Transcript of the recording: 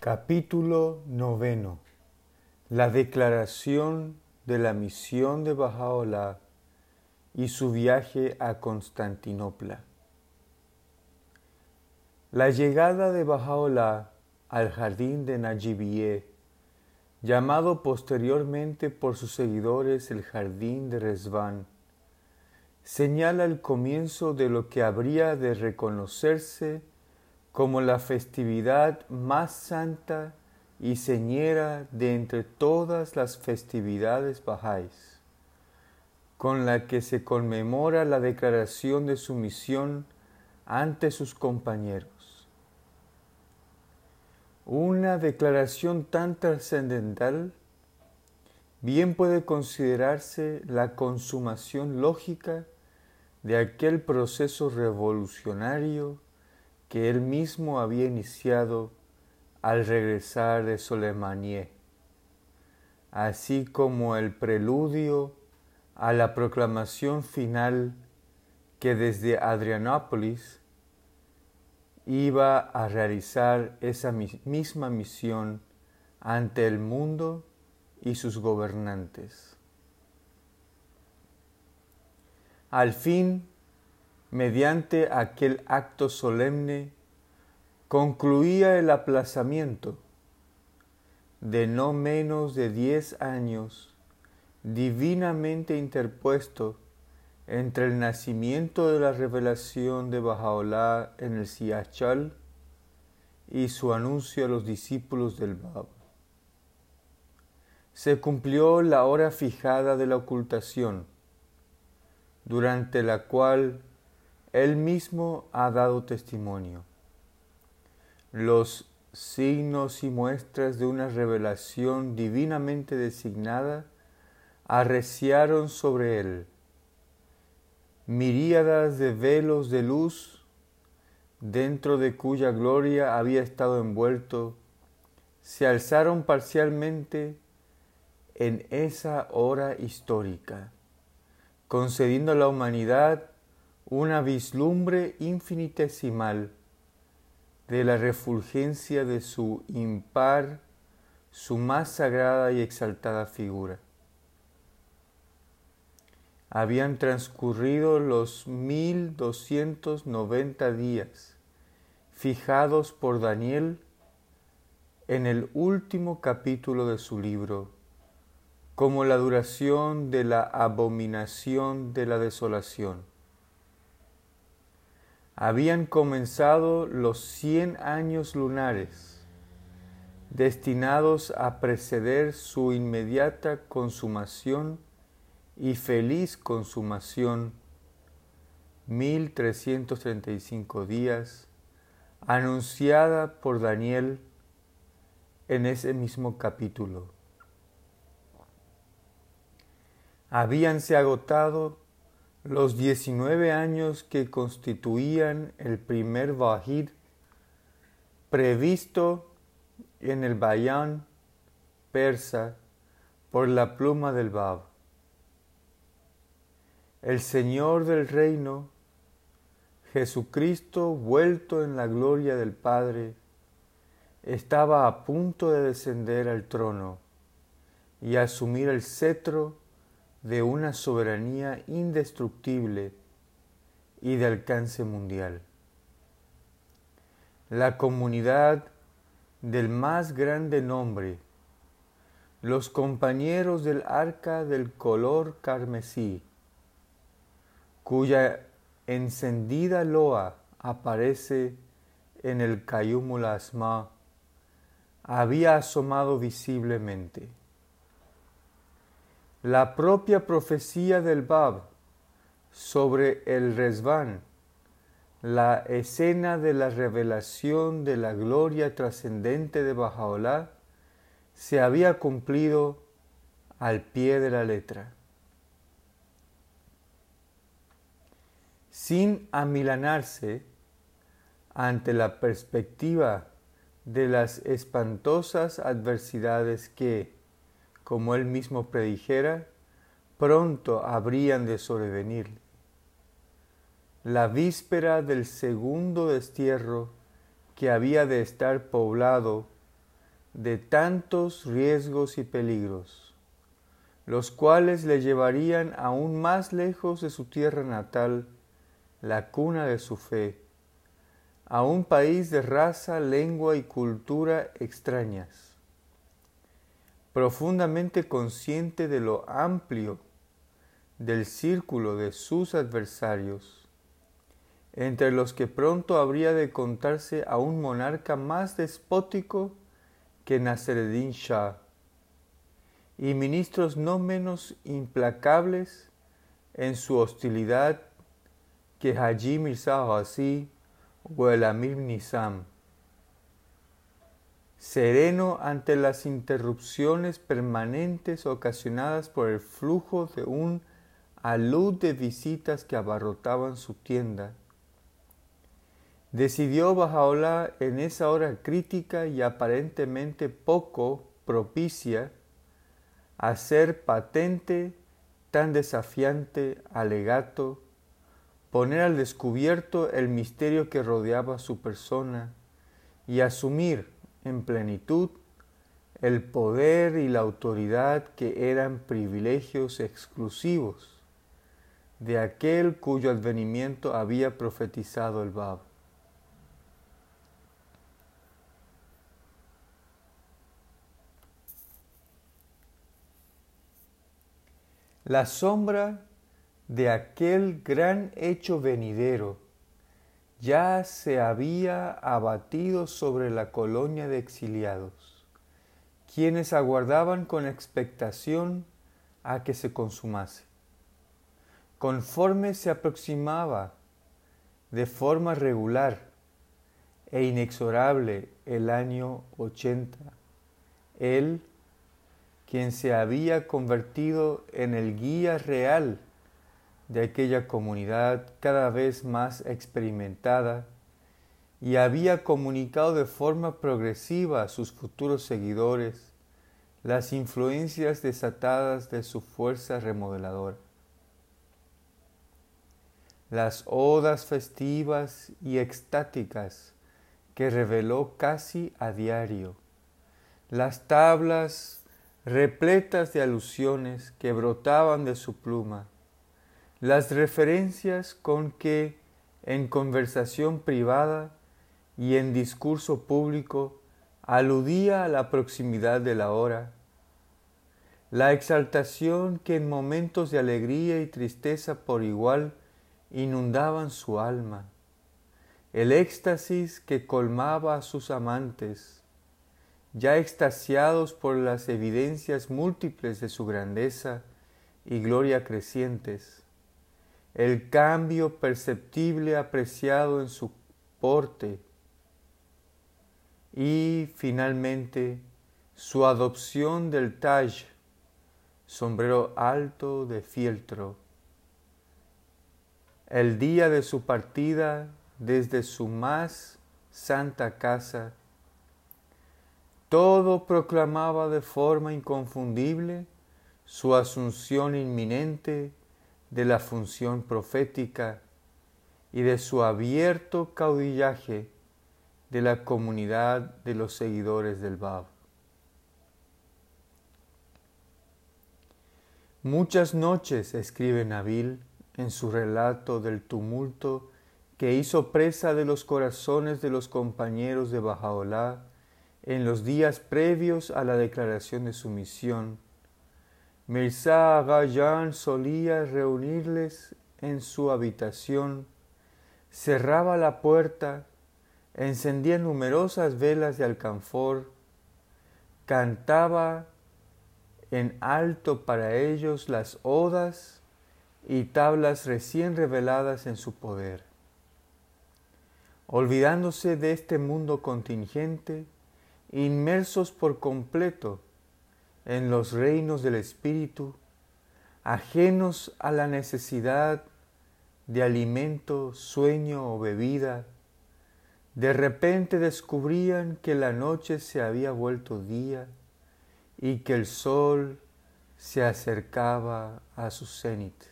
Capítulo noveno. La declaración de la misión de Bajaola y su viaje a Constantinopla. La llegada de Bajaola al jardín de Najibie, llamado posteriormente por sus seguidores el jardín de Resván, señala el comienzo de lo que habría de reconocerse como la festividad más santa y señera de entre todas las festividades bajáis, con la que se conmemora la declaración de su misión ante sus compañeros. Una declaración tan trascendental bien puede considerarse la consumación lógica de aquel proceso revolucionario que él mismo había iniciado al regresar de Soleimanie, así como el preludio a la proclamación final que desde Adrianópolis iba a realizar esa misma misión ante el mundo y sus gobernantes. Al fin, mediante aquel acto solemne, concluía el aplazamiento de no menos de diez años divinamente interpuesto entre el nacimiento de la revelación de Bajaolá en el Siachal y su anuncio a los discípulos del Bab. Se cumplió la hora fijada de la ocultación, durante la cual él mismo ha dado testimonio. Los signos y muestras de una revelación divinamente designada arreciaron sobre él. Miríadas de velos de luz, dentro de cuya gloria había estado envuelto, se alzaron parcialmente en esa hora histórica, concediendo a la humanidad una vislumbre infinitesimal de la refulgencia de su impar, su más sagrada y exaltada figura. Habían transcurrido los mil doscientos noventa días fijados por Daniel en el último capítulo de su libro, como la duración de la abominación de la desolación habían comenzado los cien años lunares, destinados a preceder su inmediata consumación y feliz consumación, 1335 días, anunciada por Daniel en ese mismo capítulo. Habíanse agotado los 19 años que constituían el primer Vahid previsto en el Bayan persa por la pluma del Bab. El Señor del reino, Jesucristo vuelto en la gloria del Padre, estaba a punto de descender al trono y asumir el cetro de una soberanía indestructible y de alcance mundial. La comunidad del más grande nombre, los compañeros del arca del color carmesí, cuya encendida loa aparece en el Cayumul Asma, había asomado visiblemente la propia profecía del Bab sobre el Resván, la escena de la revelación de la gloria trascendente de Bajaolá, se había cumplido al pie de la letra. Sin amilanarse ante la perspectiva de las espantosas adversidades que, como él mismo predijera, pronto habrían de sobrevenir. La víspera del segundo destierro que había de estar poblado de tantos riesgos y peligros, los cuales le llevarían aún más lejos de su tierra natal, la cuna de su fe, a un país de raza, lengua y cultura extrañas. Profundamente consciente de lo amplio del círculo de sus adversarios, entre los que pronto habría de contarse a un monarca más despótico que Nasreddin Shah, y ministros no menos implacables en su hostilidad que Haji Mirza así o el Amir Nizam. Sereno ante las interrupciones permanentes ocasionadas por el flujo de un alud de visitas que abarrotaban su tienda, decidió Bajaola en esa hora crítica y aparentemente poco propicia hacer patente tan desafiante alegato, poner al descubierto el misterio que rodeaba su persona y asumir en plenitud el poder y la autoridad que eran privilegios exclusivos de aquel cuyo advenimiento había profetizado el Bab. La sombra de aquel gran hecho venidero ya se había abatido sobre la colonia de exiliados, quienes aguardaban con expectación a que se consumase. Conforme se aproximaba de forma regular e inexorable el año 80, él quien se había convertido en el guía real de aquella comunidad cada vez más experimentada y había comunicado de forma progresiva a sus futuros seguidores las influencias desatadas de su fuerza remodeladora. Las odas festivas y extáticas que reveló casi a diario, las tablas repletas de alusiones que brotaban de su pluma, las referencias con que en conversación privada y en discurso público aludía a la proximidad de la hora, la exaltación que en momentos de alegría y tristeza por igual inundaban su alma, el éxtasis que colmaba a sus amantes, ya extasiados por las evidencias múltiples de su grandeza y gloria crecientes, el cambio perceptible apreciado en su porte. Y finalmente su adopción del Taj, sombrero alto de fieltro, el día de su partida desde su más santa casa, todo proclamaba de forma inconfundible su asunción inminente de la función profética y de su abierto caudillaje de la comunidad de los seguidores del Bab. Muchas noches, escribe Nabil en su relato del tumulto que hizo presa de los corazones de los compañeros de Bajaolá en los días previos a la declaración de su misión, Mirza Agayan solía reunirles en su habitación, cerraba la puerta, encendía numerosas velas de alcanfor, cantaba en alto para ellos las odas y tablas recién reveladas en su poder. Olvidándose de este mundo contingente, inmersos por completo en los reinos del Espíritu, ajenos a la necesidad de alimento, sueño o bebida, de repente descubrían que la noche se había vuelto día y que el sol se acercaba a su cenit.